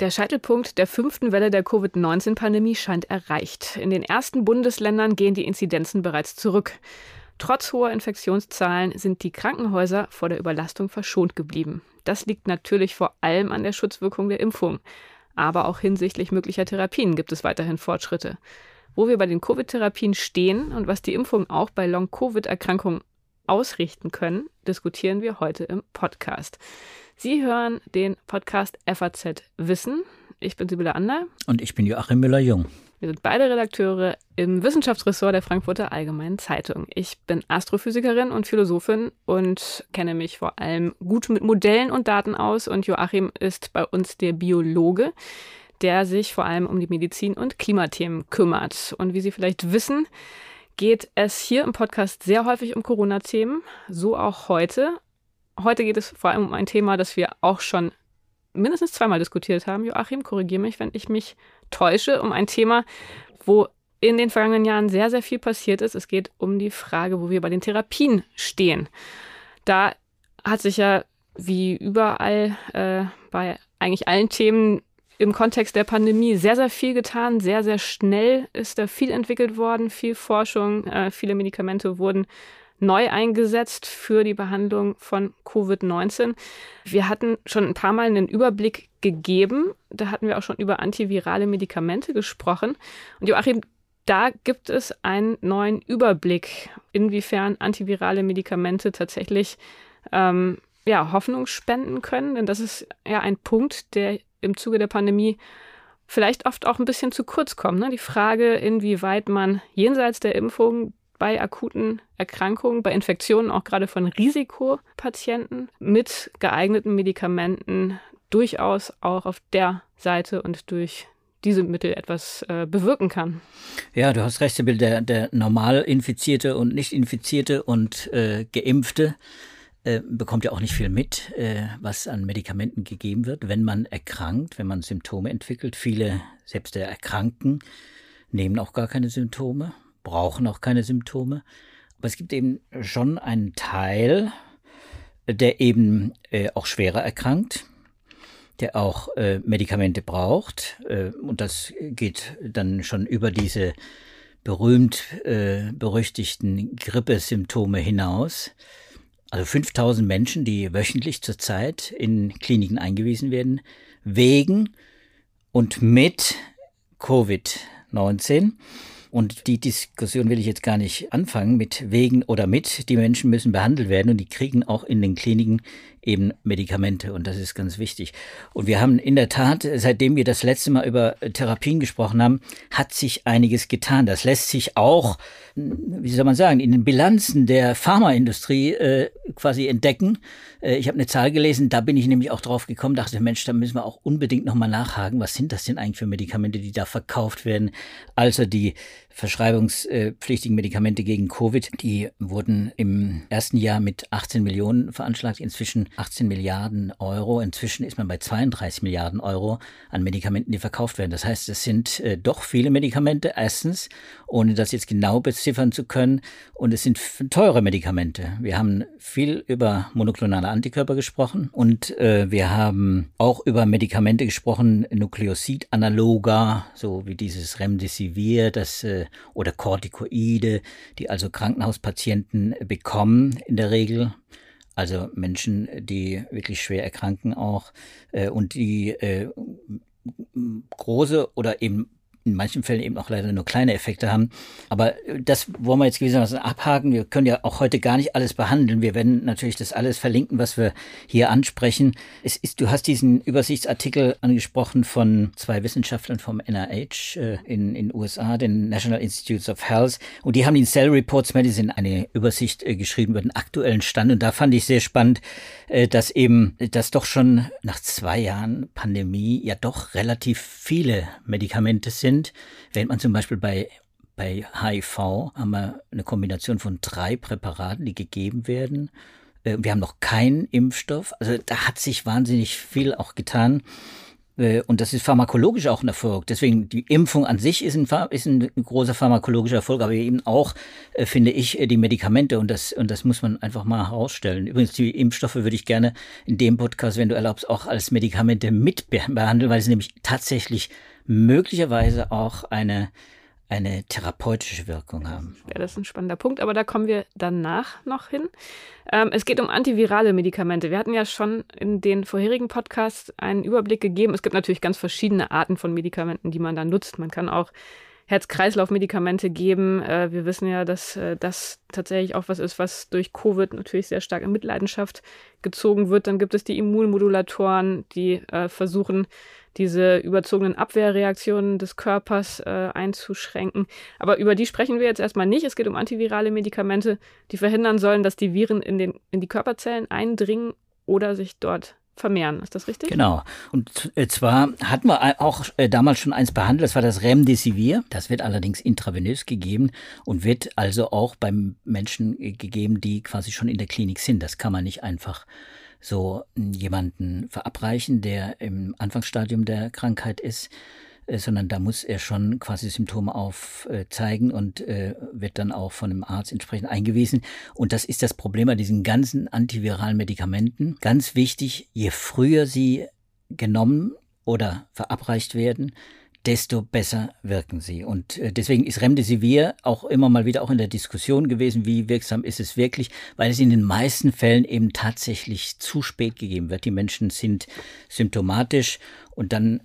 Der Scheitelpunkt der fünften Welle der Covid-19-Pandemie scheint erreicht. In den ersten Bundesländern gehen die Inzidenzen bereits zurück. Trotz hoher Infektionszahlen sind die Krankenhäuser vor der Überlastung verschont geblieben. Das liegt natürlich vor allem an der Schutzwirkung der Impfung. Aber auch hinsichtlich möglicher Therapien gibt es weiterhin Fortschritte. Wo wir bei den Covid-Therapien stehen und was die Impfung auch bei Long-Covid-Erkrankungen ausrichten können, diskutieren wir heute im Podcast. Sie hören den Podcast FAZ Wissen. Ich bin Sibylle Ander. Und ich bin Joachim Müller-Jung. Wir sind beide Redakteure im Wissenschaftsressort der Frankfurter Allgemeinen Zeitung. Ich bin Astrophysikerin und Philosophin und kenne mich vor allem gut mit Modellen und Daten aus. Und Joachim ist bei uns der Biologe, der sich vor allem um die Medizin- und Klimathemen kümmert. Und wie Sie vielleicht wissen, geht es hier im Podcast sehr häufig um Corona-Themen, so auch heute. Heute geht es vor allem um ein Thema, das wir auch schon mindestens zweimal diskutiert haben. Joachim, korrigiere mich, wenn ich mich täusche, um ein Thema, wo in den vergangenen Jahren sehr, sehr viel passiert ist. Es geht um die Frage, wo wir bei den Therapien stehen. Da hat sich ja wie überall äh, bei eigentlich allen Themen im Kontext der Pandemie sehr, sehr viel getan. Sehr, sehr schnell ist da viel entwickelt worden, viel Forschung, äh, viele Medikamente wurden neu eingesetzt für die Behandlung von Covid-19. Wir hatten schon ein paar Mal einen Überblick gegeben. Da hatten wir auch schon über antivirale Medikamente gesprochen. Und Joachim, da gibt es einen neuen Überblick, inwiefern antivirale Medikamente tatsächlich ähm, ja, Hoffnung spenden können. Denn das ist ja ein Punkt, der im Zuge der Pandemie vielleicht oft auch ein bisschen zu kurz kommt. Ne? Die Frage, inwieweit man jenseits der Impfung bei akuten Erkrankungen, bei Infektionen auch gerade von Risikopatienten mit geeigneten Medikamenten durchaus auch auf der Seite und durch diese Mittel etwas äh, bewirken kann. Ja, du hast recht, Sibyl, der, der normal Infizierte und Nicht-Infizierte und äh, Geimpfte äh, bekommt ja auch nicht viel mit, äh, was an Medikamenten gegeben wird, wenn man erkrankt, wenn man Symptome entwickelt. Viele, selbst der Erkrankten, nehmen auch gar keine Symptome brauchen auch keine Symptome. Aber es gibt eben schon einen Teil, der eben äh, auch schwerer erkrankt, der auch äh, Medikamente braucht. Äh, und das geht dann schon über diese berühmt berüchtigten Grippesymptome hinaus. Also 5000 Menschen, die wöchentlich zurzeit in Kliniken eingewiesen werden, wegen und mit Covid-19. Und die Diskussion will ich jetzt gar nicht anfangen mit wegen oder mit. Die Menschen müssen behandelt werden und die kriegen auch in den Kliniken eben Medikamente und das ist ganz wichtig. Und wir haben in der Tat, seitdem wir das letzte Mal über Therapien gesprochen haben, hat sich einiges getan. Das lässt sich auch, wie soll man sagen, in den Bilanzen der Pharmaindustrie äh, quasi entdecken. Äh, ich habe eine Zahl gelesen, da bin ich nämlich auch drauf gekommen, dachte, Mensch, da müssen wir auch unbedingt nochmal nachhaken, was sind das denn eigentlich für Medikamente, die da verkauft werden? Also die verschreibungspflichtigen Medikamente gegen Covid, die wurden im ersten Jahr mit 18 Millionen veranschlagt, inzwischen 18 Milliarden Euro. Inzwischen ist man bei 32 Milliarden Euro an Medikamenten, die verkauft werden. Das heißt, es sind äh, doch viele Medikamente, erstens, ohne das jetzt genau beziffern zu können. Und es sind teure Medikamente. Wir haben viel über monoklonale Antikörper gesprochen und äh, wir haben auch über Medikamente gesprochen, Nukleosid-Analoga, so wie dieses Remdesivir, das äh, oder Corticoide, die also Krankenhauspatienten bekommen in der Regel. Also Menschen, die wirklich schwer erkranken auch äh, und die äh, große oder eben in manchen Fällen eben auch leider nur kleine Effekte haben. Aber das wollen wir jetzt gewissermaßen abhaken. Wir können ja auch heute gar nicht alles behandeln. Wir werden natürlich das alles verlinken, was wir hier ansprechen. Es ist, du hast diesen Übersichtsartikel angesprochen von zwei Wissenschaftlern vom NIH äh, in den USA, den National Institutes of Health. Und die haben in Cell Reports Medicine eine Übersicht äh, geschrieben über den aktuellen Stand. Und da fand ich sehr spannend, äh, dass eben, dass doch schon nach zwei Jahren Pandemie ja doch relativ viele Medikamente sind sind. Während man zum Beispiel bei bei HIV haben wir eine Kombination von drei Präparaten, die gegeben werden. Äh, wir haben noch keinen Impfstoff. Also da hat sich wahnsinnig viel auch getan. Äh, und das ist pharmakologisch auch ein Erfolg. Deswegen die Impfung an sich ist ein, ist ein großer pharmakologischer Erfolg, aber eben auch, äh, finde ich, die Medikamente und das, und das muss man einfach mal herausstellen. Übrigens, die Impfstoffe würde ich gerne in dem Podcast, wenn du erlaubst, auch als Medikamente mit behandeln, weil es nämlich tatsächlich möglicherweise auch eine eine therapeutische Wirkung haben. Ja, das ist ein spannender Punkt, aber da kommen wir danach noch hin. Ähm, es geht um antivirale Medikamente. Wir hatten ja schon in den vorherigen Podcasts einen Überblick gegeben. Es gibt natürlich ganz verschiedene Arten von Medikamenten, die man da nutzt. Man kann auch Herz-Kreislauf-Medikamente geben. Äh, wir wissen ja, dass äh, das tatsächlich auch was ist, was durch Covid natürlich sehr stark in Mitleidenschaft gezogen wird. Dann gibt es die Immunmodulatoren, die äh, versuchen, diese überzogenen Abwehrreaktionen des Körpers äh, einzuschränken. Aber über die sprechen wir jetzt erstmal nicht. Es geht um antivirale Medikamente, die verhindern sollen, dass die Viren in, den, in die Körperzellen eindringen oder sich dort vermehren. Ist das richtig? Genau. Und äh, zwar hatten wir auch äh, damals schon eins behandelt, das war das Remdesivir. Das wird allerdings intravenös gegeben und wird also auch beim Menschen äh, gegeben, die quasi schon in der Klinik sind. Das kann man nicht einfach so jemanden verabreichen, der im Anfangsstadium der Krankheit ist, äh, sondern da muss er schon quasi Symptome aufzeigen und äh, wird dann auch von einem Arzt entsprechend eingewiesen. Und das ist das Problem bei diesen ganzen antiviralen Medikamenten. Ganz wichtig, je früher sie genommen oder verabreicht werden, desto besser wirken sie. Und äh, deswegen ist Remdesivir auch immer mal wieder auch in der Diskussion gewesen, wie wirksam ist es wirklich, weil es in den meisten Fällen eben tatsächlich zu spät gegeben wird. Die Menschen sind symptomatisch und dann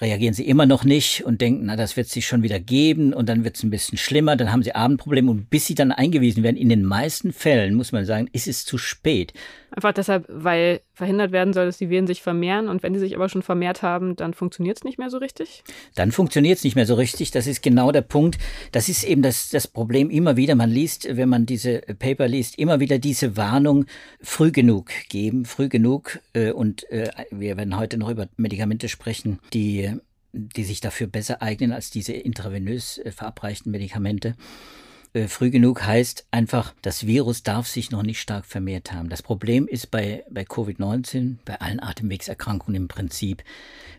reagieren sie immer noch nicht und denken, na, das wird sich schon wieder geben und dann wird es ein bisschen schlimmer, dann haben sie Abendprobleme und bis sie dann eingewiesen werden, in den meisten Fällen, muss man sagen, ist es zu spät. Einfach deshalb, weil verhindert werden soll, dass die Viren sich vermehren und wenn die sich aber schon vermehrt haben, dann funktioniert es nicht mehr so richtig? Dann funktioniert es nicht mehr so richtig. Das ist genau der Punkt. Das ist eben das, das Problem immer wieder. Man liest, wenn man diese Paper liest, immer wieder diese Warnung früh genug geben, früh genug. Äh, und äh, wir werden heute noch über Medikamente sprechen, die die sich dafür besser eignen als diese intravenös äh, verabreichten Medikamente. Äh, früh genug heißt einfach, das Virus darf sich noch nicht stark vermehrt haben. Das Problem ist bei, bei Covid-19, bei allen Atemwegserkrankungen im Prinzip,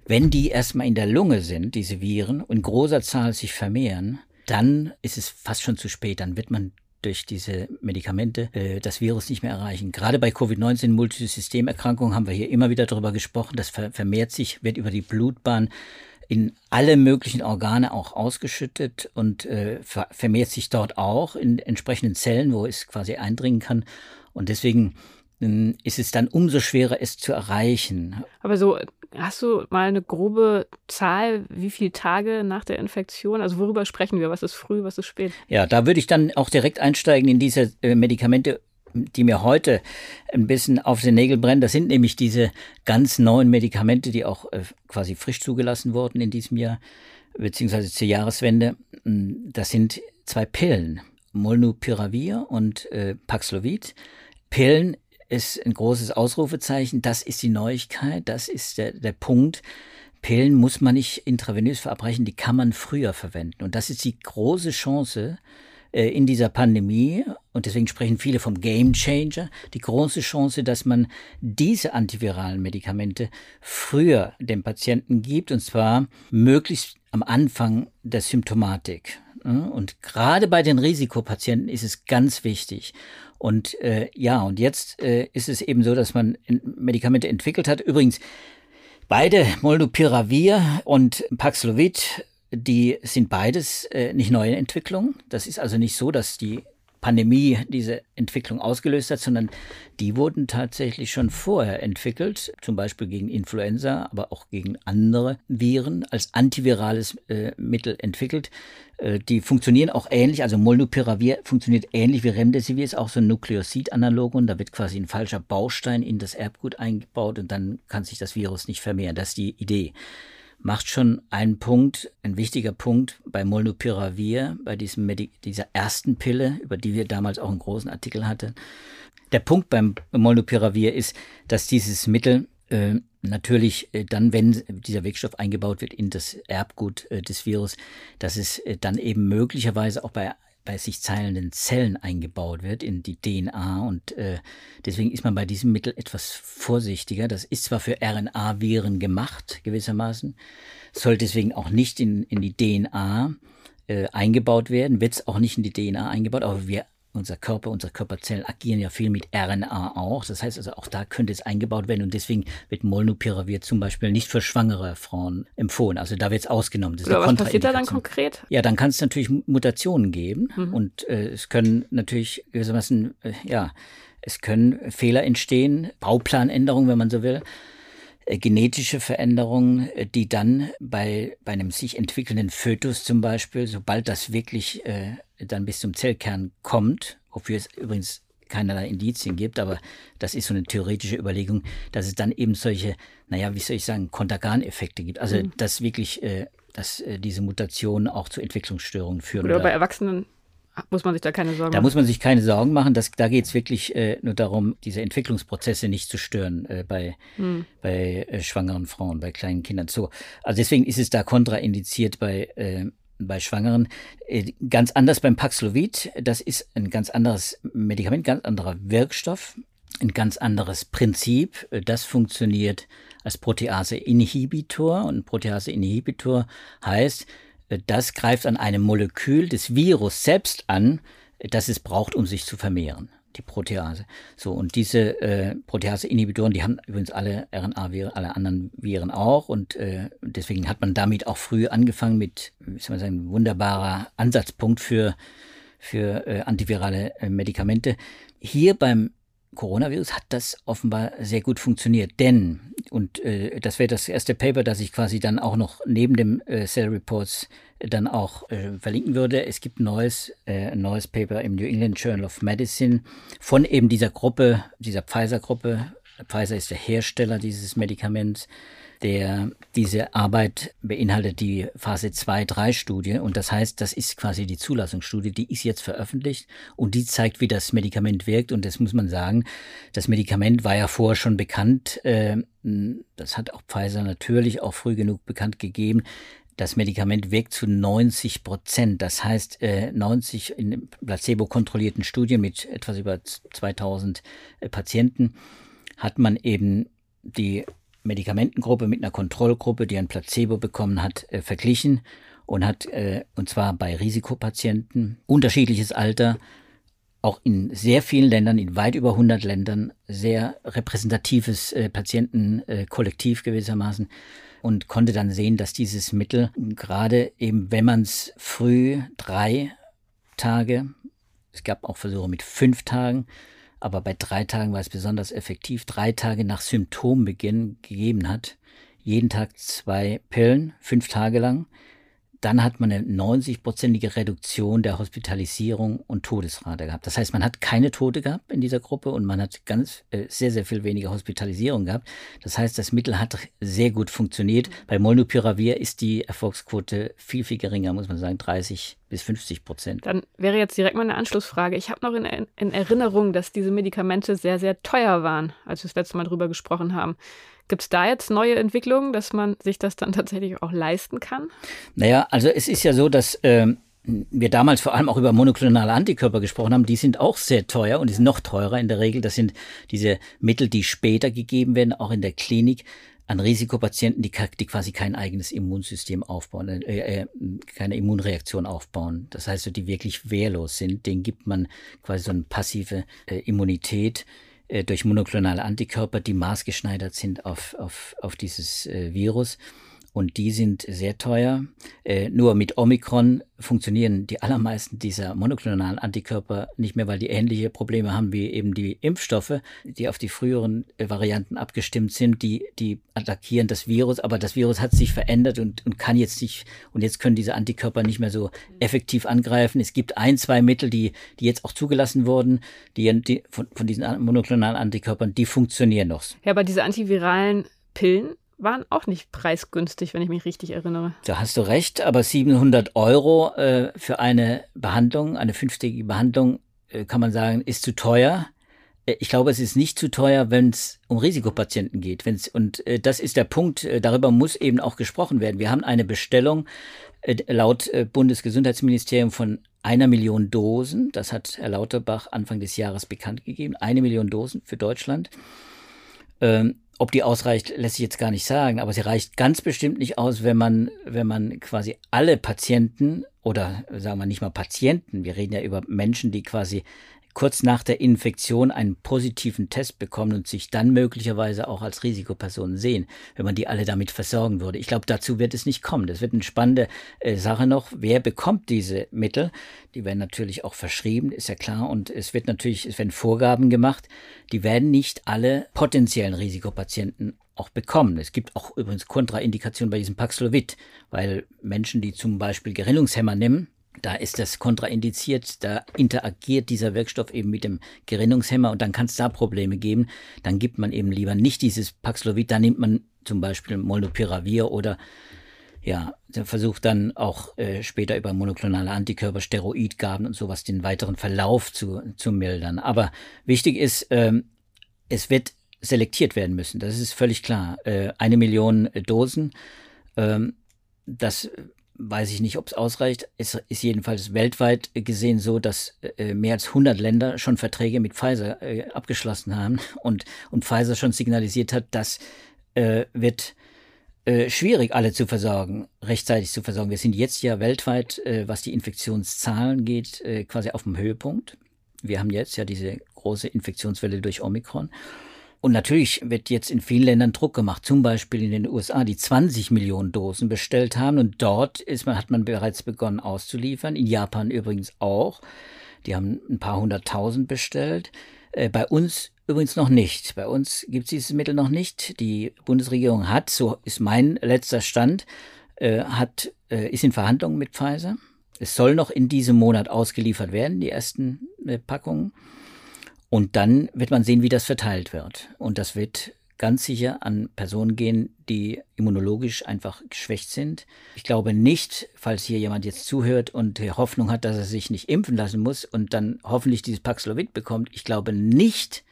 wenn die erstmal in der Lunge sind, diese Viren, und in großer Zahl sich vermehren, dann ist es fast schon zu spät. Dann wird man durch diese Medikamente äh, das Virus nicht mehr erreichen. Gerade bei Covid-19 Multisystemerkrankungen haben wir hier immer wieder darüber gesprochen. Das ver vermehrt sich, wird über die Blutbahn in alle möglichen Organe auch ausgeschüttet und äh, ver vermehrt sich dort auch in entsprechenden Zellen, wo es quasi eindringen kann. Und deswegen äh, ist es dann umso schwerer, es zu erreichen. Aber so, hast du mal eine grobe Zahl, wie viele Tage nach der Infektion? Also worüber sprechen wir? Was ist früh, was ist spät? Ja, da würde ich dann auch direkt einsteigen in diese äh, Medikamente die mir heute ein bisschen auf den Nägel brennen. Das sind nämlich diese ganz neuen Medikamente, die auch äh, quasi frisch zugelassen wurden in diesem Jahr, beziehungsweise zur Jahreswende. Mm, das sind zwei Pillen, Molnupiravir und äh, Paxlovid. Pillen ist ein großes Ausrufezeichen. Das ist die Neuigkeit. Das ist der, der Punkt. Pillen muss man nicht intravenös verabreichen, die kann man früher verwenden. Und das ist die große Chance, in dieser Pandemie, und deswegen sprechen viele vom Game Changer, die große Chance, dass man diese antiviralen Medikamente früher dem Patienten gibt, und zwar möglichst am Anfang der Symptomatik. Und gerade bei den Risikopatienten ist es ganz wichtig. Und äh, ja, und jetzt äh, ist es eben so, dass man Medikamente entwickelt hat. Übrigens, beide Molnupiravir und Paxlovid die sind beides äh, nicht neue Entwicklungen. Das ist also nicht so, dass die Pandemie diese Entwicklung ausgelöst hat, sondern die wurden tatsächlich schon vorher entwickelt, zum Beispiel gegen Influenza, aber auch gegen andere Viren als antivirales äh, Mittel entwickelt. Äh, die funktionieren auch ähnlich, also Molnupiravir funktioniert ähnlich wie Remdesivir, ist auch so ein Nukleosid-Analogon, da wird quasi ein falscher Baustein in das Erbgut eingebaut und dann kann sich das Virus nicht vermehren. Das ist die Idee macht schon einen Punkt, ein wichtiger Punkt bei Molnupiravir, bei diesem dieser ersten Pille, über die wir damals auch einen großen Artikel hatten. Der Punkt beim Molnupiravir ist, dass dieses Mittel äh, natürlich äh, dann, wenn dieser Wirkstoff eingebaut wird in das Erbgut äh, des Virus, dass es äh, dann eben möglicherweise auch bei bei sich teilenden Zellen eingebaut wird in die DNA und äh, deswegen ist man bei diesem Mittel etwas vorsichtiger. Das ist zwar für RNA-Viren gemacht gewissermaßen, soll deswegen auch nicht in, in die DNA äh, eingebaut werden, wird es auch nicht in die DNA eingebaut, aber wir unser Körper, unsere Körperzellen agieren ja viel mit RNA auch. Das heißt also, auch da könnte es eingebaut werden und deswegen wird Molnupiravir zum Beispiel nicht für schwangere Frauen empfohlen. Also da wird es ausgenommen. Das was passiert da dann konkret? Ja, dann kann es natürlich Mutationen geben mhm. und äh, es können natürlich gewissermaßen, äh, ja, es können Fehler entstehen, Bauplanänderungen, wenn man so will äh, genetische Veränderungen, äh, die dann bei, bei einem sich entwickelnden Fötus zum Beispiel, sobald das wirklich äh, dann bis zum Zellkern kommt, wofür es übrigens keinerlei Indizien gibt, aber das ist so eine theoretische Überlegung, dass es dann eben solche, naja, wie soll ich sagen, Kontergan-Effekte gibt. Also, mhm. dass wirklich, äh, dass äh, diese Mutationen auch zu Entwicklungsstörungen führen. Oder, oder bei Erwachsenen muss man sich da keine Sorgen machen? Da muss man sich keine Sorgen machen. Das, da geht es wirklich äh, nur darum, diese Entwicklungsprozesse nicht zu stören äh, bei, hm. bei äh, schwangeren Frauen, bei kleinen Kindern. So, also deswegen ist es da kontraindiziert bei äh, bei Schwangeren. Äh, ganz anders beim Paxlovid. Das ist ein ganz anderes Medikament, ganz anderer Wirkstoff, ein ganz anderes Prinzip. Das funktioniert als Protease-Inhibitor. Und Protease-Inhibitor heißt, das greift an einem Molekül des Virus selbst an, das es braucht, um sich zu vermehren die Protease. So, und diese äh, Protease-Inhibitoren, die haben übrigens alle RNA-Viren, alle anderen Viren auch. Und äh, deswegen hat man damit auch früh angefangen mit, wie soll man sagen, wunderbarer Ansatzpunkt für, für äh, antivirale äh, Medikamente. Hier beim Coronavirus hat das offenbar sehr gut funktioniert, denn, und äh, das wäre das erste Paper, das ich quasi dann auch noch neben dem äh, Cell Reports dann auch äh, verlinken würde. Es gibt ein neues, äh, neues Paper im New England Journal of Medicine von eben dieser Gruppe, dieser Pfizer-Gruppe. Pfizer ist der Hersteller dieses Medikaments der diese Arbeit beinhaltet die Phase 2-3-Studie und das heißt, das ist quasi die Zulassungsstudie, die ist jetzt veröffentlicht und die zeigt, wie das Medikament wirkt und das muss man sagen, das Medikament war ja vorher schon bekannt, äh, das hat auch Pfizer natürlich auch früh genug bekannt gegeben, das Medikament wirkt zu 90 Prozent. Das heißt, 90 äh, in placebo-kontrollierten Studien mit etwas über 2000 äh, Patienten hat man eben die Medikamentengruppe mit einer Kontrollgruppe, die ein Placebo bekommen hat, äh, verglichen und hat, und zwar bei Risikopatienten, unterschiedliches Alter, auch in sehr vielen Ländern, in weit über 100 Ländern, sehr repräsentatives Patientenkollektiv gewissermaßen und konnte dann sehen, dass dieses Mittel gerade eben, wenn man es früh drei Tage, es gab auch Versuche mit fünf Tagen, aber bei drei Tagen war es besonders effektiv, drei Tage nach Symptombeginn gegeben hat. Jeden Tag zwei Pillen, fünf Tage lang dann hat man eine 90-prozentige Reduktion der Hospitalisierung und Todesrate gehabt. Das heißt, man hat keine Tote gehabt in dieser Gruppe und man hat ganz äh, sehr, sehr viel weniger Hospitalisierung gehabt. Das heißt, das Mittel hat sehr gut funktioniert. Bei Molnupiravir ist die Erfolgsquote viel, viel geringer, muss man sagen, 30 bis 50 Prozent. Dann wäre jetzt direkt mal eine Anschlussfrage. Ich habe noch in, in Erinnerung, dass diese Medikamente sehr, sehr teuer waren, als wir das letzte Mal drüber gesprochen haben. Gibt es da jetzt neue Entwicklungen, dass man sich das dann tatsächlich auch leisten kann? Naja, also es ist ja so, dass ähm, wir damals vor allem auch über monoklonale Antikörper gesprochen haben, die sind auch sehr teuer und die sind noch teurer in der Regel. Das sind diese Mittel, die später gegeben werden, auch in der Klinik an Risikopatienten, die, die quasi kein eigenes Immunsystem aufbauen, äh, äh, keine Immunreaktion aufbauen. Das heißt, die wirklich wehrlos sind, denen gibt man quasi so eine passive äh, Immunität äh, durch monoklonale Antikörper, die maßgeschneidert sind auf, auf, auf dieses äh, Virus. Und die sind sehr teuer. Äh, nur mit Omikron funktionieren die allermeisten dieser monoklonalen Antikörper nicht mehr, weil die ähnliche Probleme haben wie eben die Impfstoffe, die auf die früheren äh, Varianten abgestimmt sind. Die, die attackieren das Virus, aber das Virus hat sich verändert und, und kann jetzt nicht, und jetzt können diese Antikörper nicht mehr so effektiv angreifen. Es gibt ein, zwei Mittel, die, die jetzt auch zugelassen wurden, die, die von, von diesen monoklonalen Antikörpern, die funktionieren noch. Ja, aber diese antiviralen Pillen, waren auch nicht preisgünstig, wenn ich mich richtig erinnere. Da hast du recht, aber 700 Euro äh, für eine Behandlung, eine fünftägige Behandlung, äh, kann man sagen, ist zu teuer. Äh, ich glaube, es ist nicht zu teuer, wenn es um Risikopatienten geht. Wenn's, und äh, das ist der Punkt, äh, darüber muss eben auch gesprochen werden. Wir haben eine Bestellung laut Bundesgesundheitsministerium von einer Million Dosen. Das hat Herr Lauterbach Anfang des Jahres bekannt gegeben. Eine Million Dosen für Deutschland. Ähm, ob die ausreicht, lässt sich jetzt gar nicht sagen, aber sie reicht ganz bestimmt nicht aus, wenn man, wenn man quasi alle Patienten oder sagen wir nicht mal Patienten, wir reden ja über Menschen, die quasi kurz nach der Infektion einen positiven Test bekommen und sich dann möglicherweise auch als Risikopersonen sehen, wenn man die alle damit versorgen würde. Ich glaube, dazu wird es nicht kommen. Das wird eine spannende äh, Sache noch. Wer bekommt diese Mittel? Die werden natürlich auch verschrieben, ist ja klar. Und es wird natürlich, es werden Vorgaben gemacht. Die werden nicht alle potenziellen Risikopatienten auch bekommen. Es gibt auch übrigens Kontraindikationen bei diesem Paxlovid, weil Menschen, die zum Beispiel Gerinnungshemmer nehmen, da ist das kontraindiziert, da interagiert dieser Wirkstoff eben mit dem Gerinnungshemmer und dann kann es da Probleme geben. Dann gibt man eben lieber nicht dieses Paxlovid, da nimmt man zum Beispiel Molnupiravir oder ja, versucht dann auch äh, später über monoklonale Antikörper, Steroidgaben und sowas den weiteren Verlauf zu, zu mildern. Aber wichtig ist, ähm, es wird selektiert werden müssen. Das ist völlig klar. Äh, eine Million Dosen. Ähm, das weiß ich nicht, ob es ausreicht. Es ist jedenfalls weltweit gesehen so, dass äh, mehr als 100 Länder schon Verträge mit Pfizer äh, abgeschlossen haben und, und Pfizer schon signalisiert hat, das äh, wird schwierig, alle zu versorgen, rechtzeitig zu versorgen. Wir sind jetzt ja weltweit, was die Infektionszahlen geht, quasi auf dem Höhepunkt. Wir haben jetzt ja diese große Infektionswelle durch Omikron. Und natürlich wird jetzt in vielen Ländern Druck gemacht, zum Beispiel in den USA, die 20 Millionen Dosen bestellt haben. Und dort ist man, hat man bereits begonnen auszuliefern. In Japan übrigens auch. Die haben ein paar hunderttausend bestellt. Äh, bei uns übrigens noch nicht. Bei uns gibt es dieses Mittel noch nicht. Die Bundesregierung hat, so ist mein letzter Stand, äh, hat, äh, ist in Verhandlungen mit Pfizer. Es soll noch in diesem Monat ausgeliefert werden, die ersten Packungen. Und dann wird man sehen, wie das verteilt wird. Und das wird ganz sicher an Personen gehen, die immunologisch einfach geschwächt sind. Ich glaube nicht, falls hier jemand jetzt zuhört und Hoffnung hat, dass er sich nicht impfen lassen muss und dann hoffentlich dieses Paxlovid bekommt, ich glaube nicht,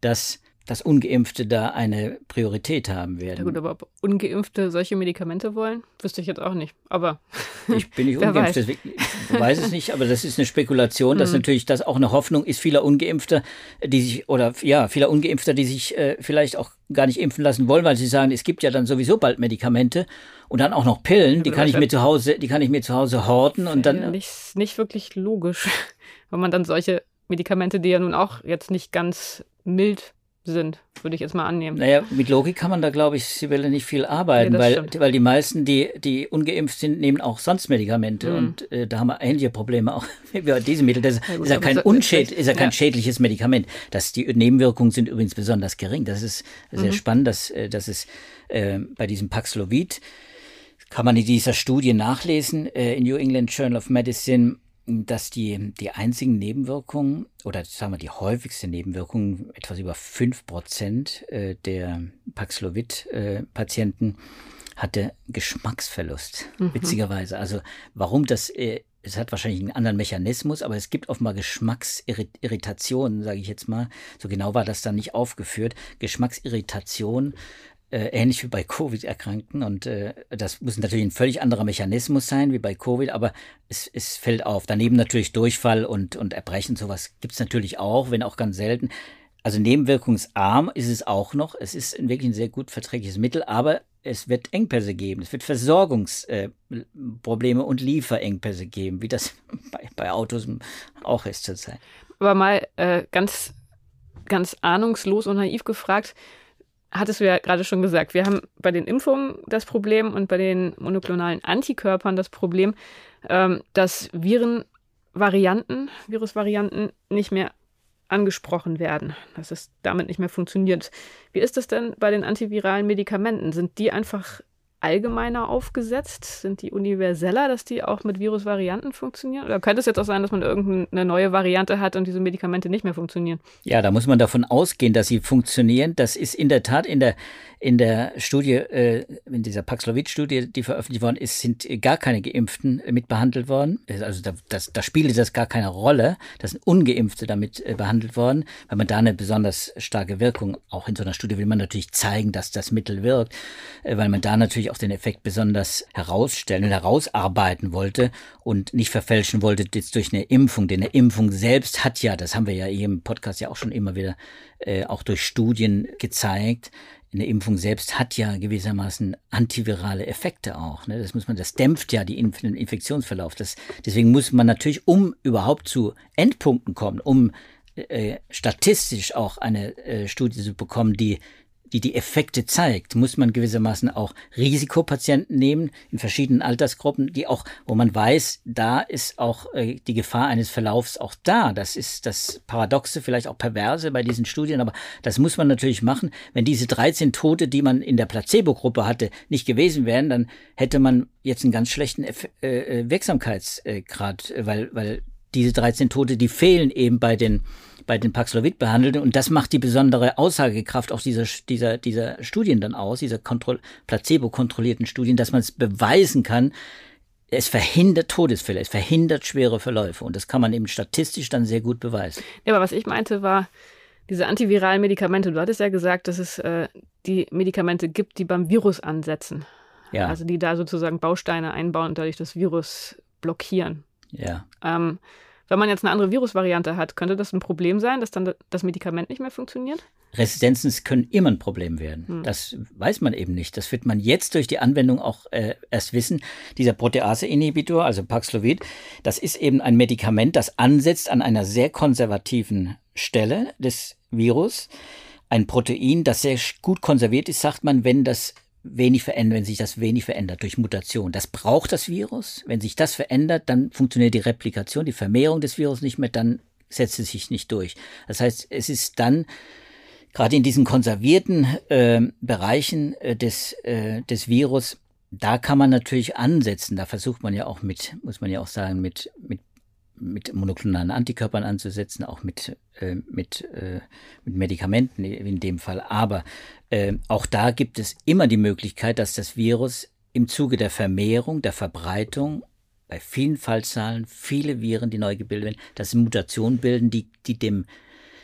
dass dass Ungeimpfte da eine Priorität haben werden. Ja gut, aber ob Ungeimpfte solche Medikamente wollen, wüsste ich jetzt auch nicht. Aber ich bin nicht ungeimpft, weiß. deswegen weiß es nicht, aber das ist eine Spekulation, dass mhm. natürlich das auch eine Hoffnung ist vieler Ungeimpfter, die sich, oder ja, vieler Ungeimpfter, die sich äh, vielleicht auch gar nicht impfen lassen wollen, weil sie sagen, es gibt ja dann sowieso bald Medikamente und dann auch noch Pillen, die kann ich mir zu Hause, die kann ich mir zu Hause horten und dann. Nicht, nicht wirklich logisch, wenn man dann solche Medikamente, die ja nun auch jetzt nicht ganz mild sind, würde ich jetzt mal annehmen. Naja, mit Logik kann man da, glaube ich, Sibylle, nicht viel arbeiten, nee, weil, weil die meisten, die, die ungeimpft sind, nehmen auch sonst Medikamente mhm. und äh, da haben wir ähnliche Probleme auch wie bei diesem Mittel. Das ja, gut, ist ja kein, Unschäd ist ja kein ja. schädliches Medikament. Das, die Nebenwirkungen sind übrigens besonders gering. Das ist sehr mhm. spannend, dass, äh, dass es äh, bei diesem Paxlovid kann man in dieser Studie nachlesen, äh, in New England Journal of Medicine, dass die, die einzigen Nebenwirkungen oder sagen wir die häufigste Nebenwirkung, etwas über fünf Prozent äh, der Paxlovid-Patienten hatte Geschmacksverlust, mhm. witzigerweise. Also warum das, äh, es hat wahrscheinlich einen anderen Mechanismus, aber es gibt offenbar Geschmacksirritationen, sage ich jetzt mal. So genau war das dann nicht aufgeführt. Geschmacksirritation äh, ähnlich wie bei Covid-Erkrankten. Und äh, das muss natürlich ein völlig anderer Mechanismus sein wie bei Covid, aber es, es fällt auf. Daneben natürlich Durchfall und, und Erbrechen, sowas gibt's natürlich auch, wenn auch ganz selten. Also nebenwirkungsarm ist es auch noch. Es ist wirklich ein sehr gut verträgliches Mittel, aber es wird Engpässe geben. Es wird Versorgungsprobleme äh, und Lieferengpässe geben, wie das bei, bei Autos auch ist zurzeit. Aber mal äh, ganz, ganz ahnungslos und naiv gefragt, hattest du ja gerade schon gesagt, wir haben bei den Impfungen das Problem und bei den monoklonalen Antikörpern das Problem, ähm, dass Virenvarianten, Virusvarianten nicht mehr angesprochen werden, dass es damit nicht mehr funktioniert. Wie ist das denn bei den antiviralen Medikamenten? Sind die einfach allgemeiner aufgesetzt? Sind die universeller, dass die auch mit Virusvarianten funktionieren? Oder könnte es jetzt auch sein, dass man irgendeine neue Variante hat und diese Medikamente nicht mehr funktionieren? Ja, da muss man davon ausgehen, dass sie funktionieren. Das ist in der Tat in der, in der Studie, äh, in dieser Paxlovid-Studie, die veröffentlicht worden ist, sind gar keine Geimpften mit behandelt worden. Also da, das, da spielte das gar keine Rolle. Da sind Ungeimpfte damit äh, behandelt worden, weil man da eine besonders starke Wirkung, auch in so einer Studie will man natürlich zeigen, dass das Mittel wirkt, äh, weil man da natürlich natürlich auch den Effekt besonders herausstellen und herausarbeiten wollte und nicht verfälschen wollte jetzt durch eine Impfung. Denn eine Impfung selbst hat ja, das haben wir ja hier im Podcast ja auch schon immer wieder äh, auch durch Studien gezeigt, eine Impfung selbst hat ja gewissermaßen antivirale Effekte auch. Ne? Das muss man, das dämpft ja die Inf den Infektionsverlauf. Das, deswegen muss man natürlich, um überhaupt zu Endpunkten kommen, um äh, statistisch auch eine äh, Studie zu bekommen, die die die Effekte zeigt, muss man gewissermaßen auch Risikopatienten nehmen in verschiedenen Altersgruppen, die auch, wo man weiß, da ist auch äh, die Gefahr eines Verlaufs auch da. Das ist das Paradoxe, vielleicht auch perverse bei diesen Studien, aber das muss man natürlich machen. Wenn diese 13 Tote, die man in der Placebo-Gruppe hatte, nicht gewesen wären, dann hätte man jetzt einen ganz schlechten Eff äh, äh Wirksamkeitsgrad, weil, weil diese 13 Tote, die fehlen eben bei den bei den Paxlovid behandelten. Und das macht die besondere Aussagekraft auch dieser, dieser, dieser Studien dann aus, dieser placebo-kontrollierten Studien, dass man es beweisen kann, es verhindert Todesfälle, es verhindert schwere Verläufe. Und das kann man eben statistisch dann sehr gut beweisen. Ja, aber was ich meinte war, diese antiviralen Medikamente, du hattest ja gesagt, dass es äh, die Medikamente gibt, die beim Virus ansetzen. Ja. Also die da sozusagen Bausteine einbauen und dadurch das Virus blockieren. Ja. Ähm, wenn man jetzt eine andere Virusvariante hat, könnte das ein Problem sein, dass dann das Medikament nicht mehr funktioniert? Resistenzen können immer ein Problem werden. Hm. Das weiß man eben nicht. Das wird man jetzt durch die Anwendung auch äh, erst wissen. Dieser Protease-Inhibitor, also Paxlovid, das ist eben ein Medikament, das ansetzt an einer sehr konservativen Stelle des Virus. Ein Protein, das sehr gut konserviert ist, sagt man, wenn das wenig verändert, wenn sich das wenig verändert durch Mutation. Das braucht das Virus. Wenn sich das verändert, dann funktioniert die Replikation, die Vermehrung des Virus nicht mehr, dann setzt es sich nicht durch. Das heißt, es ist dann gerade in diesen konservierten äh, Bereichen äh, des, äh, des Virus, da kann man natürlich ansetzen. Da versucht man ja auch mit, muss man ja auch sagen, mit, mit mit monoklonalen Antikörpern anzusetzen, auch mit, äh, mit, äh, mit Medikamenten in dem Fall. Aber äh, auch da gibt es immer die Möglichkeit, dass das Virus im Zuge der Vermehrung, der Verbreitung bei vielen Fallzahlen, viele Viren, die neu gebildet werden, dass Mutationen bilden, die, die dem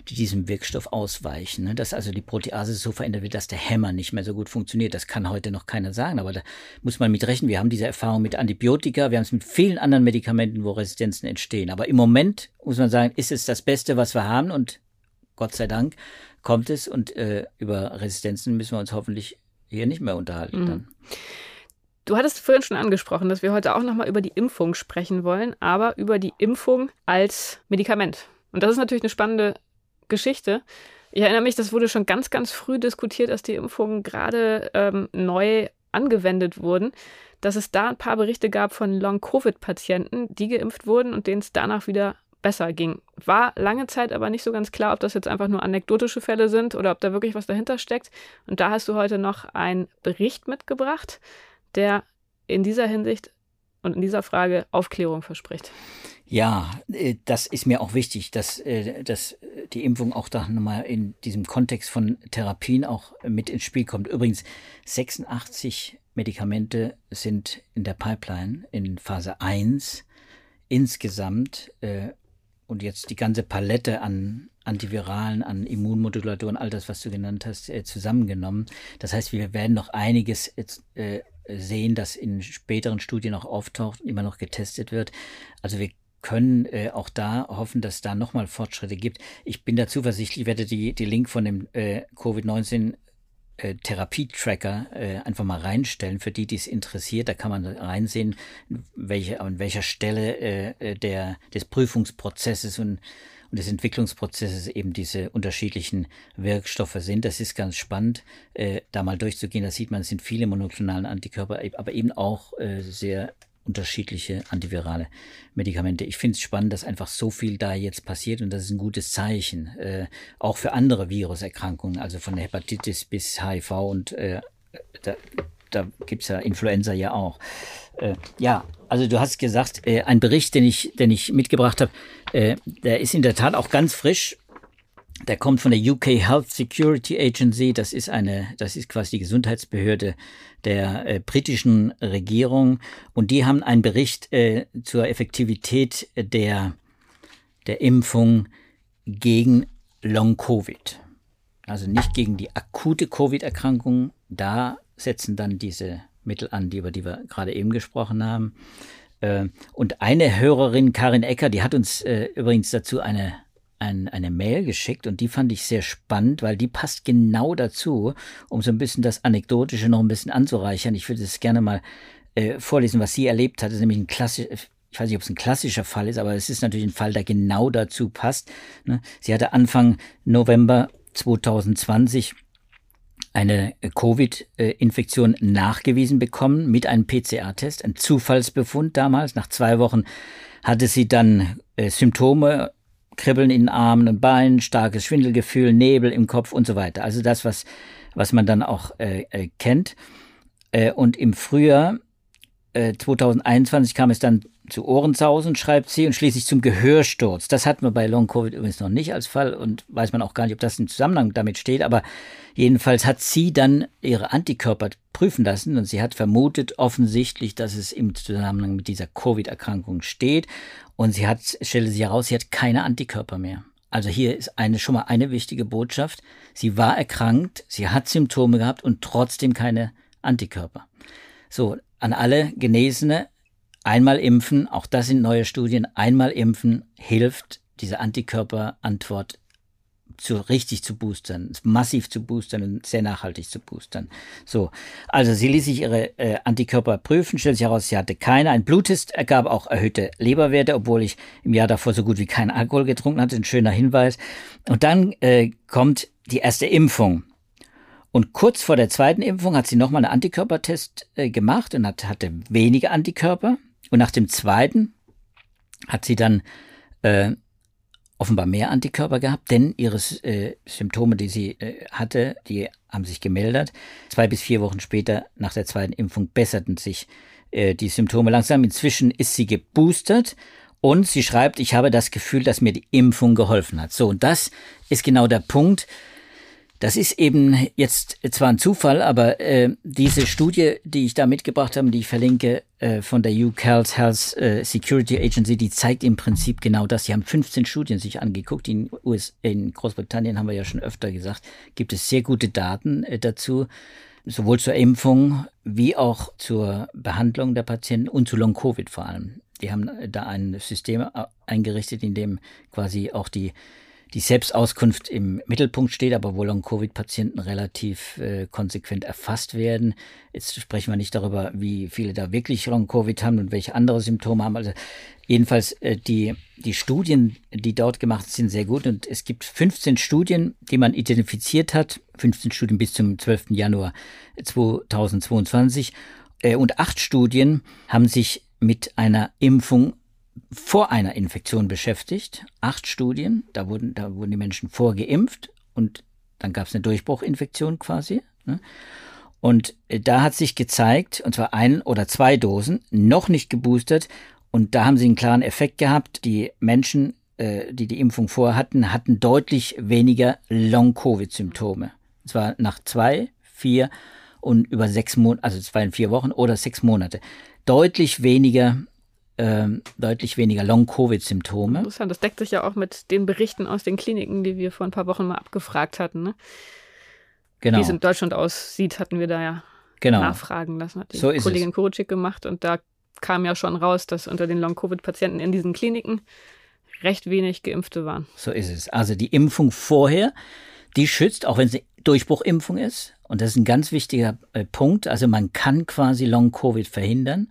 die diesem Wirkstoff ausweichen. Ne? Dass also die Protease so verändert wird, dass der Hämmer nicht mehr so gut funktioniert. Das kann heute noch keiner sagen, aber da muss man mit rechnen. Wir haben diese Erfahrung mit Antibiotika, wir haben es mit vielen anderen Medikamenten, wo Resistenzen entstehen. Aber im Moment muss man sagen, ist es das Beste, was wir haben und Gott sei Dank kommt es und äh, über Resistenzen müssen wir uns hoffentlich hier nicht mehr unterhalten. Mhm. Du hattest vorhin schon angesprochen, dass wir heute auch nochmal über die Impfung sprechen wollen, aber über die Impfung als Medikament. Und das ist natürlich eine spannende Geschichte. Ich erinnere mich, das wurde schon ganz, ganz früh diskutiert, als die Impfungen gerade ähm, neu angewendet wurden, dass es da ein paar Berichte gab von Long-Covid-Patienten, die geimpft wurden und denen es danach wieder besser ging. War lange Zeit aber nicht so ganz klar, ob das jetzt einfach nur anekdotische Fälle sind oder ob da wirklich was dahinter steckt. Und da hast du heute noch einen Bericht mitgebracht, der in dieser Hinsicht und in dieser Frage Aufklärung verspricht. Ja, äh, das ist mir auch wichtig, dass, äh, dass die Impfung auch da nochmal in diesem Kontext von Therapien auch mit ins Spiel kommt. Übrigens, 86 Medikamente sind in der Pipeline in Phase 1 insgesamt äh, und jetzt die ganze Palette an Antiviralen, an Immunmodulatoren, all das, was du genannt hast, zusammengenommen. Das heißt, wir werden noch einiges sehen, das in späteren Studien auch auftaucht, immer noch getestet wird. Also wir können äh, auch da hoffen, dass da nochmal Fortschritte gibt. Ich bin da zuversichtlich, ich werde die, die Link von dem äh, Covid-19 äh, Therapietracker äh, einfach mal reinstellen, für die, die es interessiert. Da kann man reinsehen, welche, an welcher Stelle äh, äh, der, des Prüfungsprozesses und, und des Entwicklungsprozesses eben diese unterschiedlichen Wirkstoffe sind. Das ist ganz spannend, äh, da mal durchzugehen. Da sieht man, es sind viele monoklonale Antikörper, aber eben auch äh, sehr unterschiedliche antivirale Medikamente. Ich finde es spannend, dass einfach so viel da jetzt passiert und das ist ein gutes Zeichen, äh, auch für andere Viruserkrankungen, also von Hepatitis bis HIV und äh, da, da gibt es ja Influenza ja auch. Äh, ja, also du hast gesagt, äh, ein Bericht, den ich, den ich mitgebracht habe, äh, der ist in der Tat auch ganz frisch der kommt von der UK Health Security Agency. Das ist eine, das ist quasi die Gesundheitsbehörde der äh, britischen Regierung. Und die haben einen Bericht äh, zur Effektivität der, der Impfung gegen Long Covid. Also nicht gegen die akute Covid-Erkrankung. Da setzen dann diese Mittel an, die, über die wir gerade eben gesprochen haben. Äh, und eine Hörerin, Karin Ecker, die hat uns äh, übrigens dazu eine, ein, eine Mail geschickt und die fand ich sehr spannend, weil die passt genau dazu, um so ein bisschen das Anekdotische noch ein bisschen anzureichern. Ich würde es gerne mal äh, vorlesen, was sie erlebt hat. Das ist nämlich ein klassisch, ich weiß nicht, ob es ein klassischer Fall ist, aber es ist natürlich ein Fall, der genau dazu passt. Ne? Sie hatte Anfang November 2020 eine Covid-Infektion nachgewiesen bekommen mit einem PCR-Test, ein Zufallsbefund damals. Nach zwei Wochen hatte sie dann äh, Symptome, Kribbeln in Armen und Beinen, starkes Schwindelgefühl, Nebel im Kopf und so weiter. Also das, was, was man dann auch äh, äh, kennt. Äh, und im Frühjahr 2021 äh, kam es dann zu Ohrensausen, schreibt sie, und schließlich zum Gehörsturz. Das hatten wir bei Long Covid übrigens noch nicht als Fall und weiß man auch gar nicht, ob das im Zusammenhang damit steht, aber jedenfalls hat sie dann ihre Antikörper prüfen lassen und sie hat vermutet offensichtlich, dass es im Zusammenhang mit dieser Covid-Erkrankung steht und sie hat, stellte sich heraus, sie hat keine Antikörper mehr. Also hier ist eine, schon mal eine wichtige Botschaft. Sie war erkrankt, sie hat Symptome gehabt und trotzdem keine Antikörper. So, an alle Genesene einmal impfen, auch das sind neue Studien, einmal impfen hilft, diese Antikörperantwort zu richtig zu boostern, massiv zu boostern und sehr nachhaltig zu boostern. So, also sie ließ sich ihre äh, Antikörper prüfen, stellt sich heraus, sie hatte keine. Ein Bluttest ergab auch erhöhte Leberwerte, obwohl ich im Jahr davor so gut wie keinen Alkohol getrunken hatte. Ein schöner Hinweis. Und dann äh, kommt die erste Impfung. Und kurz vor der zweiten Impfung hat sie nochmal einen Antikörpertest äh, gemacht und hat, hatte wenige Antikörper. Und nach dem zweiten hat sie dann äh, offenbar mehr Antikörper gehabt, denn ihre äh, Symptome, die sie äh, hatte, die haben sich gemeldet. Zwei bis vier Wochen später, nach der zweiten Impfung, besserten sich äh, die Symptome langsam. Inzwischen ist sie geboostert und sie schreibt, ich habe das Gefühl, dass mir die Impfung geholfen hat. So, und das ist genau der Punkt. Das ist eben jetzt zwar ein Zufall, aber äh, diese Studie, die ich da mitgebracht habe, die ich verlinke, äh, von der UCALS Health äh, Security Agency, die zeigt im Prinzip genau das. Sie haben 15 Studien sich angeguckt. In, US, in Großbritannien haben wir ja schon öfter gesagt, gibt es sehr gute Daten äh, dazu, sowohl zur Impfung wie auch zur Behandlung der Patienten und zu Long-Covid vor allem. Die haben da ein System äh, eingerichtet, in dem quasi auch die die Selbstauskunft im Mittelpunkt steht, aber wo Long-Covid-Patienten relativ äh, konsequent erfasst werden. Jetzt sprechen wir nicht darüber, wie viele da wirklich Long-Covid haben und welche andere Symptome haben. Also jedenfalls äh, die, die Studien, die dort gemacht sind, sehr gut. Und es gibt 15 Studien, die man identifiziert hat. 15 Studien bis zum 12. Januar 2022. Äh, und acht Studien haben sich mit einer Impfung vor einer Infektion beschäftigt. Acht Studien, da wurden, da wurden die Menschen vorgeimpft und dann gab es eine Durchbruchinfektion quasi. Ne? Und äh, da hat sich gezeigt, und zwar ein oder zwei Dosen, noch nicht geboostert. Und da haben sie einen klaren Effekt gehabt. Die Menschen, äh, die die Impfung vorher hatten, deutlich weniger Long-Covid-Symptome. Und zwar nach zwei, vier und über sechs Monate, also zwei und vier Wochen oder sechs Monate. Deutlich weniger ähm, deutlich weniger Long-Covid-Symptome. Interessant, das deckt sich ja auch mit den Berichten aus den Kliniken, die wir vor ein paar Wochen mal abgefragt hatten. Ne? Genau. Wie es in Deutschland aussieht, hatten wir da ja genau. nachfragen lassen. Hat die so Kollegin Kurucik gemacht und da kam ja schon raus, dass unter den Long-Covid-Patienten in diesen Kliniken recht wenig Geimpfte waren. So ist es. Also die Impfung vorher, die schützt, auch wenn es eine Durchbruchimpfung ist. Und das ist ein ganz wichtiger äh, Punkt. Also man kann quasi Long-Covid verhindern.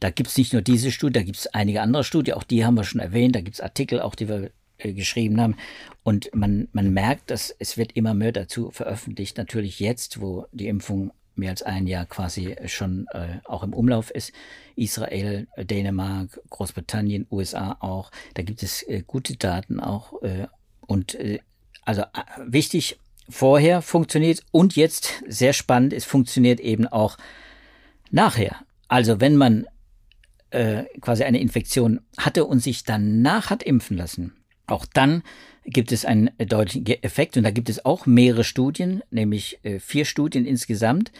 Da gibt es nicht nur diese Studie, da gibt es einige andere Studien, auch die haben wir schon erwähnt, da gibt es Artikel auch, die wir äh, geschrieben haben. Und man, man merkt, dass es wird immer mehr dazu veröffentlicht, natürlich jetzt, wo die Impfung mehr als ein Jahr quasi schon äh, auch im Umlauf ist. Israel, Dänemark, Großbritannien, USA auch. Da gibt es äh, gute Daten auch. Äh, und äh, also äh, wichtig, vorher funktioniert und jetzt sehr spannend, es funktioniert eben auch nachher. Also wenn man äh, quasi eine Infektion hatte und sich danach hat impfen lassen, auch dann gibt es einen deutlichen Effekt und da gibt es auch mehrere Studien, nämlich äh, vier Studien insgesamt,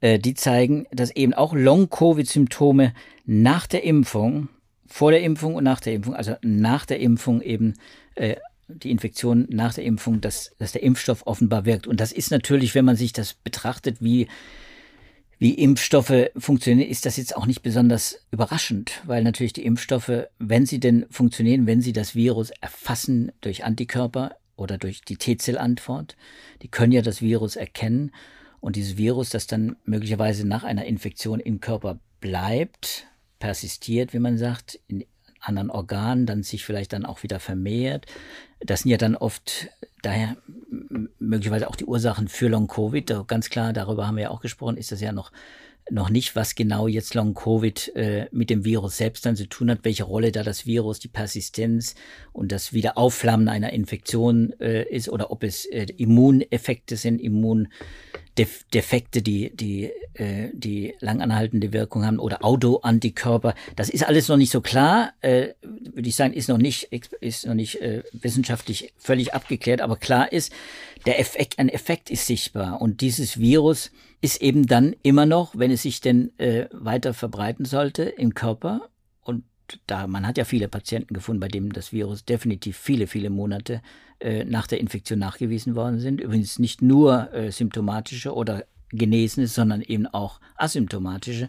äh, die zeigen, dass eben auch Long-Covid-Symptome nach der Impfung, vor der Impfung und nach der Impfung, also nach der Impfung eben äh, die Infektion nach der Impfung, dass, dass der Impfstoff offenbar wirkt. Und das ist natürlich, wenn man sich das betrachtet, wie wie Impfstoffe funktionieren, ist das jetzt auch nicht besonders überraschend, weil natürlich die Impfstoffe, wenn sie denn funktionieren, wenn sie das Virus erfassen durch Antikörper oder durch die T-Zellantwort, die können ja das Virus erkennen. Und dieses Virus, das dann möglicherweise nach einer Infektion im Körper bleibt, persistiert, wie man sagt, in anderen Organen, dann sich vielleicht dann auch wieder vermehrt. Das sind ja dann oft daher möglicherweise auch die Ursachen für Long-Covid. Ganz klar, darüber haben wir ja auch gesprochen, ist das ja noch noch nicht, was genau jetzt Long-Covid äh, mit dem Virus selbst dann zu tun hat, welche Rolle da das Virus, die Persistenz und das Wiederaufflammen einer Infektion äh, ist oder ob es äh, Immuneffekte sind, Immundefekte, die, die, äh, die langanhaltende Wirkung haben oder Autoantikörper. Das ist alles noch nicht so klar, äh, würde ich sagen, ist noch nicht, ist noch nicht äh, wissenschaftlich völlig abgeklärt, aber klar ist, der Effekt, ein Effekt ist sichtbar und dieses Virus ist eben dann immer noch, wenn es sich denn äh, weiter verbreiten sollte im Körper, da man hat ja viele Patienten gefunden, bei denen das Virus definitiv viele, viele Monate äh, nach der Infektion nachgewiesen worden sind. Übrigens nicht nur äh, symptomatische oder Genesene, sondern eben auch asymptomatische.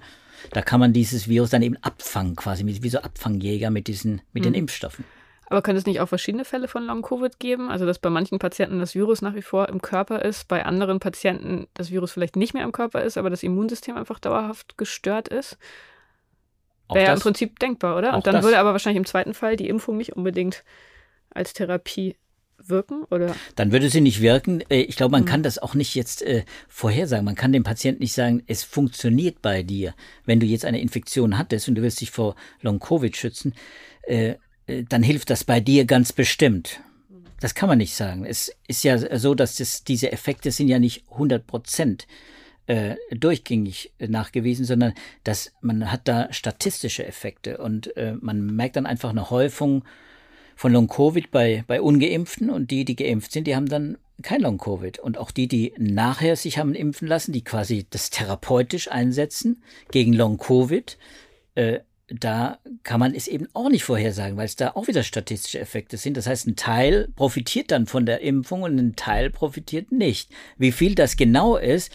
Da kann man dieses Virus dann eben abfangen, quasi wie so Abfangjäger mit diesen, mit mhm. den Impfstoffen. Aber könnte es nicht auch verschiedene Fälle von Long-Covid geben? Also, dass bei manchen Patienten das Virus nach wie vor im Körper ist, bei anderen Patienten das Virus vielleicht nicht mehr im Körper ist, aber das Immunsystem einfach dauerhaft gestört ist? Wäre ja im Prinzip denkbar, oder? Und dann das. würde aber wahrscheinlich im zweiten Fall die Impfung nicht unbedingt als Therapie wirken, oder? Dann würde sie nicht wirken. Äh, ich glaube, man mhm. kann das auch nicht jetzt äh, vorhersagen. Man kann dem Patienten nicht sagen, es funktioniert bei dir. Wenn du jetzt eine Infektion hattest und du willst dich vor Long-Covid schützen, äh, äh, dann hilft das bei dir ganz bestimmt. Das kann man nicht sagen. Es ist ja so, dass das, diese Effekte sind ja nicht 100 Prozent äh, durchgängig nachgewiesen, sondern dass man hat da statistische Effekte und äh, man merkt dann einfach eine Häufung von Long-Covid bei, bei Ungeimpften und die, die geimpft sind, die haben dann kein Long-Covid. Und auch die, die nachher sich haben impfen lassen, die quasi das therapeutisch einsetzen gegen Long-Covid, äh, da kann man es eben auch nicht vorhersagen, weil es da auch wieder statistische Effekte sind. Das heißt, ein Teil profitiert dann von der Impfung und ein Teil profitiert nicht. Wie viel das genau ist,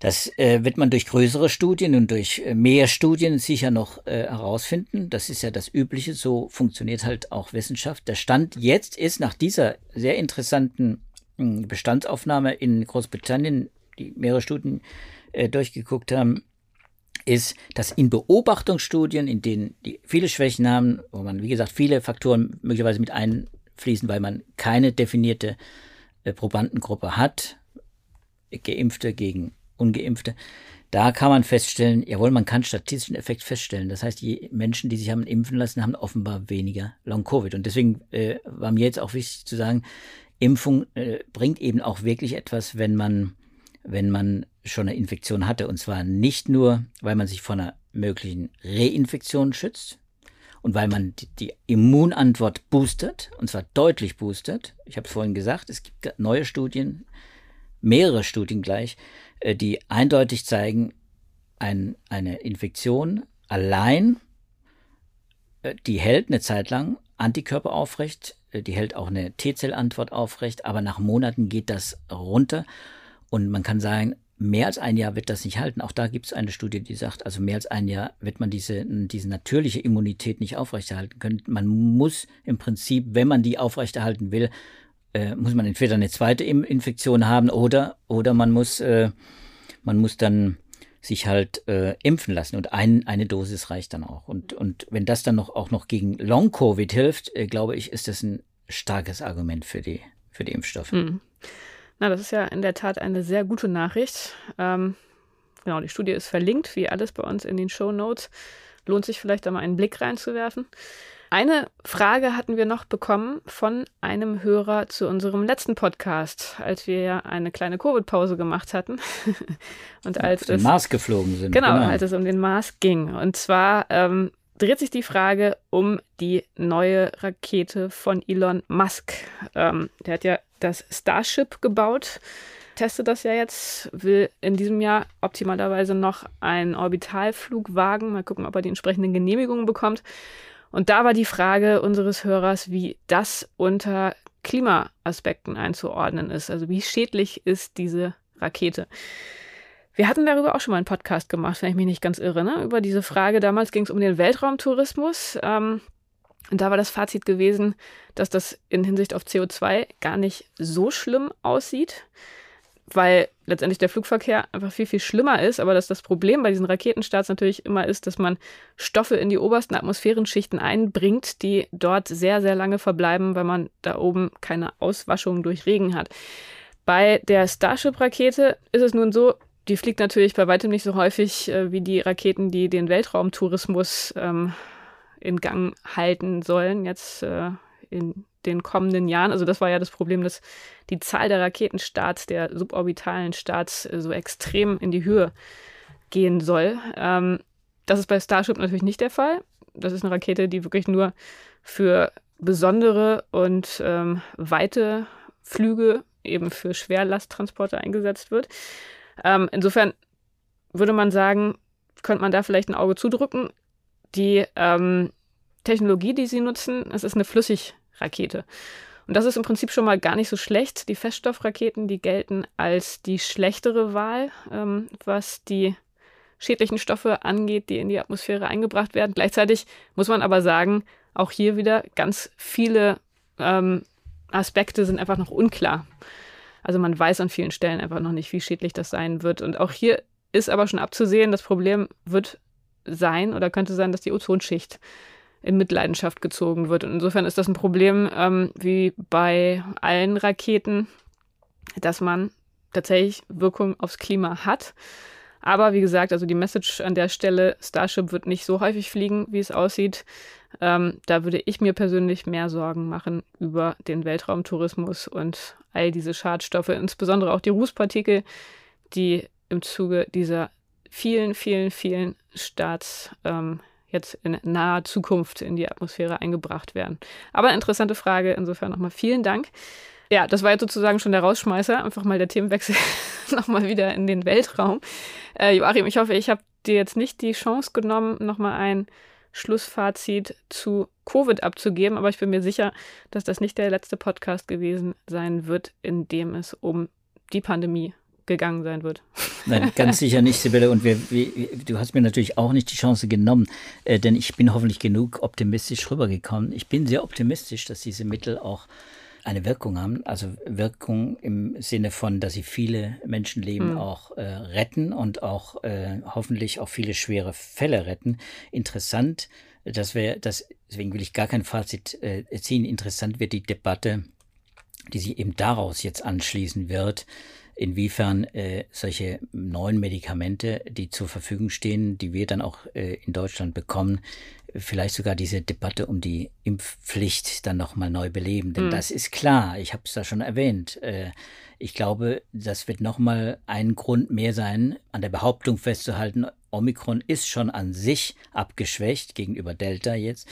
das äh, wird man durch größere Studien und durch äh, mehr Studien sicher noch äh, herausfinden. Das ist ja das Übliche. So funktioniert halt auch Wissenschaft. Der Stand jetzt ist nach dieser sehr interessanten hm, Bestandsaufnahme in Großbritannien, die mehrere Studien äh, durchgeguckt haben, ist, dass in Beobachtungsstudien, in denen die viele Schwächen haben, wo man, wie gesagt, viele Faktoren möglicherweise mit einfließen, weil man keine definierte äh, Probandengruppe hat, Geimpfte gegen Ungeimpfte, da kann man feststellen, jawohl, man kann statistischen Effekt feststellen. Das heißt, die Menschen, die sich haben impfen lassen, haben offenbar weniger Long-Covid. Und deswegen äh, war mir jetzt auch wichtig zu sagen, Impfung äh, bringt eben auch wirklich etwas, wenn man wenn man schon eine Infektion hatte. Und zwar nicht nur, weil man sich vor einer möglichen Reinfektion schützt und weil man die, die Immunantwort boostert, und zwar deutlich boostert. Ich habe es vorhin gesagt, es gibt neue Studien, mehrere Studien gleich, die eindeutig zeigen, ein, eine Infektion allein, äh, die hält eine Zeit lang Antikörper aufrecht, äh, die hält auch eine T-Zellantwort aufrecht, aber nach Monaten geht das runter und man kann sagen, mehr als ein Jahr wird das nicht halten. Auch da gibt es eine Studie, die sagt, also mehr als ein Jahr wird man diese, diese natürliche Immunität nicht aufrechterhalten können. Man muss im Prinzip, wenn man die aufrechterhalten will, äh, muss man entweder eine zweite Infektion haben oder, oder man muss, äh, man muss dann sich halt äh, impfen lassen und ein, eine Dosis reicht dann auch. Und, und wenn das dann noch, auch noch gegen Long-Covid hilft, äh, glaube ich, ist das ein starkes Argument für die, für die Impfstoffe. Mhm. Na, das ist ja in der Tat eine sehr gute Nachricht. Ähm, genau, die Studie ist verlinkt, wie alles bei uns in den Show Notes. Lohnt sich vielleicht da mal einen Blick reinzuwerfen. Eine Frage hatten wir noch bekommen von einem Hörer zu unserem letzten Podcast, als wir ja eine kleine Covid-Pause gemacht hatten. und als ja, es, Mars geflogen sind. Genau, genau, als es um den Mars ging. Und zwar ähm, dreht sich die Frage um die neue Rakete von Elon Musk. Ähm, der hat ja das Starship gebaut, testet das ja jetzt, will in diesem Jahr optimalerweise noch einen Orbitalflug wagen. Mal gucken, ob er die entsprechenden Genehmigungen bekommt. Und da war die Frage unseres Hörers, wie das unter Klimaaspekten einzuordnen ist. Also wie schädlich ist diese Rakete? Wir hatten darüber auch schon mal einen Podcast gemacht, wenn ich mich nicht ganz irre, ne? über diese Frage. Damals ging es um den Weltraumtourismus. Ähm, und da war das Fazit gewesen, dass das in Hinsicht auf CO2 gar nicht so schlimm aussieht, weil letztendlich der Flugverkehr einfach viel, viel schlimmer ist. Aber dass das Problem bei diesen Raketenstarts natürlich immer ist, dass man Stoffe in die obersten Atmosphärenschichten einbringt, die dort sehr, sehr lange verbleiben, weil man da oben keine Auswaschung durch Regen hat. Bei der Starship-Rakete ist es nun so, die fliegt natürlich bei weitem nicht so häufig äh, wie die Raketen, die den Weltraumtourismus ähm, in Gang halten sollen, jetzt äh, in den kommenden Jahren. Also das war ja das Problem, dass die Zahl der Raketenstarts, der suborbitalen Starts äh, so extrem in die Höhe gehen soll. Ähm, das ist bei Starship natürlich nicht der Fall. Das ist eine Rakete, die wirklich nur für besondere und ähm, weite Flüge eben für Schwerlasttransporte eingesetzt wird. Ähm, insofern würde man sagen, könnte man da vielleicht ein Auge zudrücken. Die ähm, Technologie, die sie nutzen, es ist eine Flüssigrakete. Und das ist im Prinzip schon mal gar nicht so schlecht. Die Feststoffraketen, die gelten als die schlechtere Wahl, ähm, was die schädlichen Stoffe angeht, die in die Atmosphäre eingebracht werden. Gleichzeitig muss man aber sagen, auch hier wieder ganz viele ähm, Aspekte sind einfach noch unklar. Also man weiß an vielen Stellen einfach noch nicht, wie schädlich das sein wird. Und auch hier ist aber schon abzusehen, das Problem wird sein oder könnte sein, dass die Ozonschicht in Mitleidenschaft gezogen wird. Und insofern ist das ein Problem ähm, wie bei allen Raketen, dass man tatsächlich Wirkung aufs Klima hat. Aber wie gesagt, also die Message an der Stelle, Starship wird nicht so häufig fliegen, wie es aussieht. Ähm, da würde ich mir persönlich mehr Sorgen machen über den Weltraumtourismus und all diese Schadstoffe, insbesondere auch die Rußpartikel, die im Zuge dieser vielen, vielen, vielen Starts ähm, jetzt in naher Zukunft in die Atmosphäre eingebracht werden. Aber interessante Frage, insofern nochmal vielen Dank. Ja, das war jetzt sozusagen schon der Rausschmeißer. Einfach mal der Themenwechsel nochmal wieder in den Weltraum. Äh, Joachim, ich hoffe, ich habe dir jetzt nicht die Chance genommen, nochmal ein Schlussfazit zu Covid abzugeben, aber ich bin mir sicher, dass das nicht der letzte Podcast gewesen sein wird, in dem es um die Pandemie gegangen sein wird. Nein, ganz sicher nicht, Sibylle. Und wir, wir, du hast mir natürlich auch nicht die Chance genommen, äh, denn ich bin hoffentlich genug optimistisch rübergekommen. Ich bin sehr optimistisch, dass diese Mittel auch eine Wirkung haben. Also Wirkung im Sinne von, dass sie viele Menschenleben mhm. auch äh, retten und auch äh, hoffentlich auch viele schwere Fälle retten. Interessant, dass wir das, deswegen will ich gar kein Fazit äh, ziehen. Interessant wird die Debatte, die sich eben daraus jetzt anschließen wird, inwiefern äh, solche neuen Medikamente, die zur Verfügung stehen, die wir dann auch äh, in Deutschland bekommen, vielleicht sogar diese Debatte um die Impfpflicht dann nochmal neu beleben. Denn mhm. das ist klar, ich habe es da schon erwähnt. Äh, ich glaube, das wird nochmal ein Grund mehr sein, an der Behauptung festzuhalten, Omikron ist schon an sich abgeschwächt gegenüber Delta jetzt.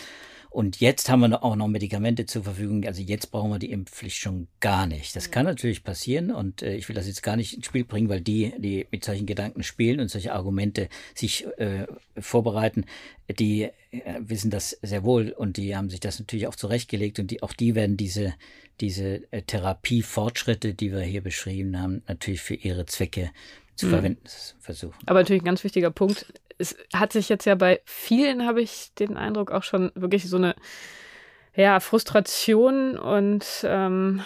Und jetzt haben wir auch noch Medikamente zur Verfügung. Also jetzt brauchen wir die Impfpflicht schon gar nicht. Das kann natürlich passieren und äh, ich will das jetzt gar nicht ins Spiel bringen, weil die, die mit solchen Gedanken spielen und solche Argumente sich äh, vorbereiten, die äh, wissen das sehr wohl und die haben sich das natürlich auch zurechtgelegt und die, auch die werden diese, diese äh, Therapiefortschritte, die wir hier beschrieben haben, natürlich für ihre Zwecke zu mhm. verwenden versuchen. Aber natürlich ein ganz wichtiger Punkt, es hat sich jetzt ja bei vielen, habe ich den Eindruck, auch schon wirklich so eine ja, Frustration und ähm,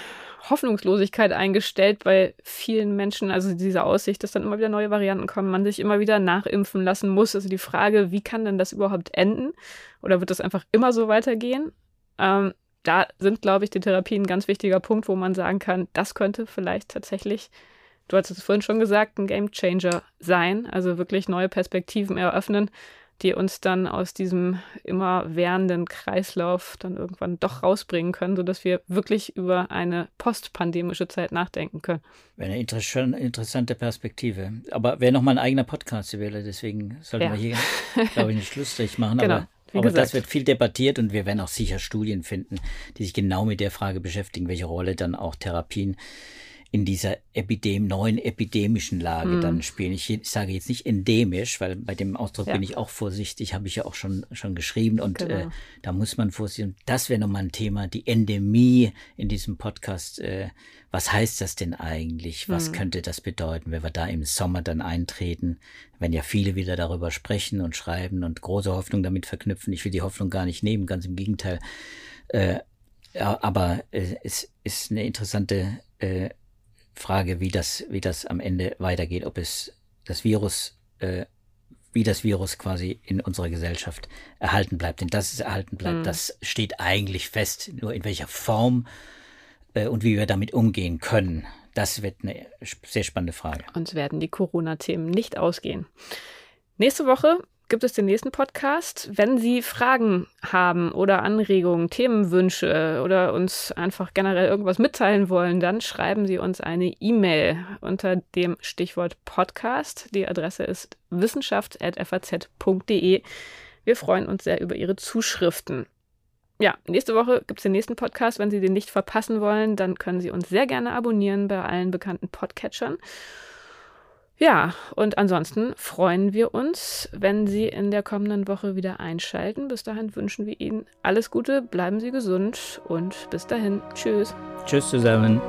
Hoffnungslosigkeit eingestellt bei vielen Menschen. Also diese Aussicht, dass dann immer wieder neue Varianten kommen, man sich immer wieder nachimpfen lassen muss. Also die Frage, wie kann denn das überhaupt enden? Oder wird das einfach immer so weitergehen? Ähm, da sind, glaube ich, die Therapien ein ganz wichtiger Punkt, wo man sagen kann, das könnte vielleicht tatsächlich du hast es vorhin schon gesagt, ein Game Changer sein, also wirklich neue Perspektiven eröffnen, die uns dann aus diesem immer währenden Kreislauf dann irgendwann doch rausbringen können, sodass wir wirklich über eine postpandemische Zeit nachdenken können. Wäre eine interessante Perspektive. Aber wäre nochmal ein eigener Podcast wäre, deswegen sollten ja. wir hier, glaube ich, einen Schlussstrich machen. genau. Aber aber das wird viel debattiert und wir werden auch sicher Studien finden, die sich genau mit der Frage beschäftigen, welche Rolle dann auch Therapien in dieser Epidem neuen epidemischen Lage mhm. dann spielen. Ich, ich, sage jetzt nicht endemisch, weil bei dem Ausdruck ja. bin ich auch vorsichtig, habe ich ja auch schon, schon geschrieben und genau. äh, da muss man vorsichtig. Das wäre nochmal ein Thema, die Endemie in diesem Podcast. Äh, was heißt das denn eigentlich? Was mhm. könnte das bedeuten, wenn wir da im Sommer dann eintreten? Wenn ja viele wieder darüber sprechen und schreiben und große Hoffnung damit verknüpfen. Ich will die Hoffnung gar nicht nehmen, ganz im Gegenteil. Äh, ja, aber äh, es ist eine interessante äh, Frage, wie das, wie das am Ende weitergeht, ob es das Virus, äh, wie das Virus quasi in unserer Gesellschaft erhalten bleibt. Denn dass es erhalten bleibt, mhm. das steht eigentlich fest. Nur in welcher Form äh, und wie wir damit umgehen können, das wird eine sehr spannende Frage. Uns werden die Corona-Themen nicht ausgehen. Nächste Woche gibt es den nächsten Podcast. Wenn Sie Fragen haben oder Anregungen, Themenwünsche oder uns einfach generell irgendwas mitteilen wollen, dann schreiben Sie uns eine E-Mail unter dem Stichwort Podcast. Die Adresse ist wissenschaft.faz.de. Wir freuen uns sehr über Ihre Zuschriften. Ja, nächste Woche gibt es den nächsten Podcast. Wenn Sie den nicht verpassen wollen, dann können Sie uns sehr gerne abonnieren bei allen bekannten Podcatchern. Ja, und ansonsten freuen wir uns, wenn Sie in der kommenden Woche wieder einschalten. Bis dahin wünschen wir Ihnen alles Gute, bleiben Sie gesund und bis dahin. Tschüss. Tschüss zusammen.